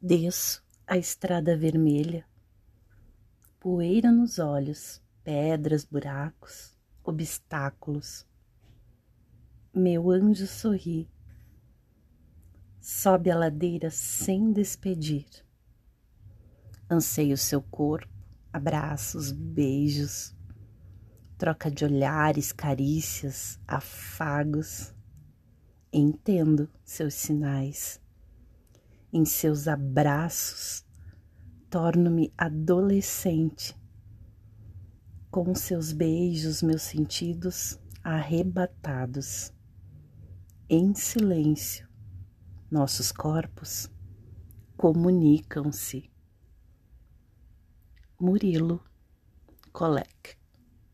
Desço a estrada vermelha, poeira nos olhos, pedras, buracos, obstáculos. Meu anjo sorri, sobe a ladeira sem despedir. Anseio seu corpo, abraços, beijos, troca de olhares, carícias, afagos. Entendo seus sinais em seus abraços, torno-me adolescente. Com seus beijos, meus sentidos arrebatados. Em silêncio, nossos corpos comunicam-se. Murilo Colec